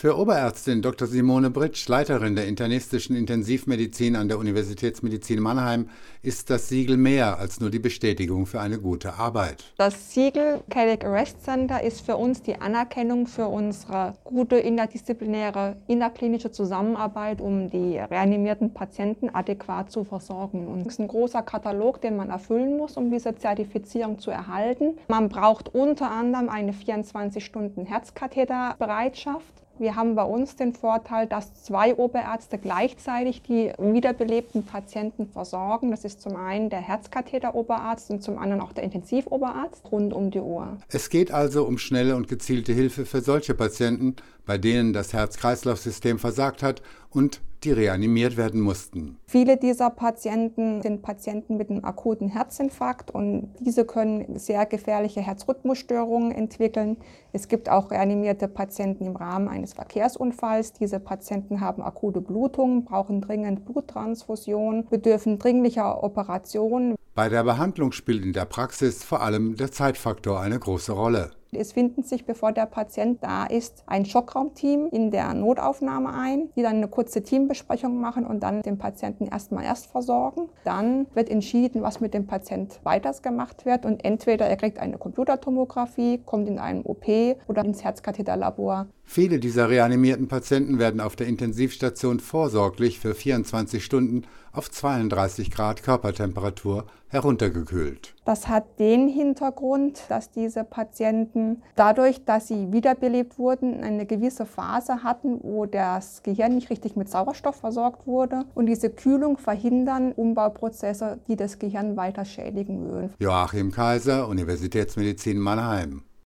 Für Oberärztin Dr. Simone Britsch, Leiterin der internistischen Intensivmedizin an der Universitätsmedizin Mannheim, ist das Siegel mehr als nur die Bestätigung für eine gute Arbeit. Das Siegel Cardiac Arrest Center ist für uns die Anerkennung für unsere gute interdisziplinäre innerklinische Zusammenarbeit, um die reanimierten Patienten adäquat zu versorgen. Und es ist ein großer Katalog, den man erfüllen muss, um diese Zertifizierung zu erhalten. Man braucht unter anderem eine 24-Stunden-Herzkatheterbereitschaft. Wir haben bei uns den Vorteil, dass zwei Oberärzte gleichzeitig die wiederbelebten Patienten versorgen. Das ist zum einen der Herzkatheteroberarzt und zum anderen auch der Intensivoberarzt rund um die Uhr. Es geht also um schnelle und gezielte Hilfe für solche Patienten, bei denen das Herz-Kreislauf-System versagt hat und die reanimiert werden mussten. Viele dieser Patienten sind Patienten mit einem akuten Herzinfarkt und diese können sehr gefährliche Herzrhythmusstörungen entwickeln. Es gibt auch reanimierte Patienten im Rahmen eines Verkehrsunfalls. Diese Patienten haben akute Blutungen, brauchen dringend Bluttransfusion, bedürfen dringlicher Operationen. Bei der Behandlung spielt in der Praxis vor allem der Zeitfaktor eine große Rolle. Es finden sich, bevor der Patient da ist, ein Schockraumteam in der Notaufnahme ein, die dann eine kurze Teambesprechung machen und dann den Patienten erstmal erst versorgen. Dann wird entschieden, was mit dem Patient weiters gemacht wird und entweder er kriegt eine Computertomographie, kommt in einen OP oder ins Herzkatheterlabor. Viele dieser reanimierten Patienten werden auf der Intensivstation vorsorglich für 24 Stunden auf 32 Grad Körpertemperatur heruntergekühlt. Das hat den Hintergrund, dass diese Patienten dadurch, dass sie wiederbelebt wurden, eine gewisse Phase hatten, wo das Gehirn nicht richtig mit Sauerstoff versorgt wurde. Und diese Kühlung verhindern Umbauprozesse, die das Gehirn weiter schädigen würden. Joachim Kaiser, Universitätsmedizin Mannheim.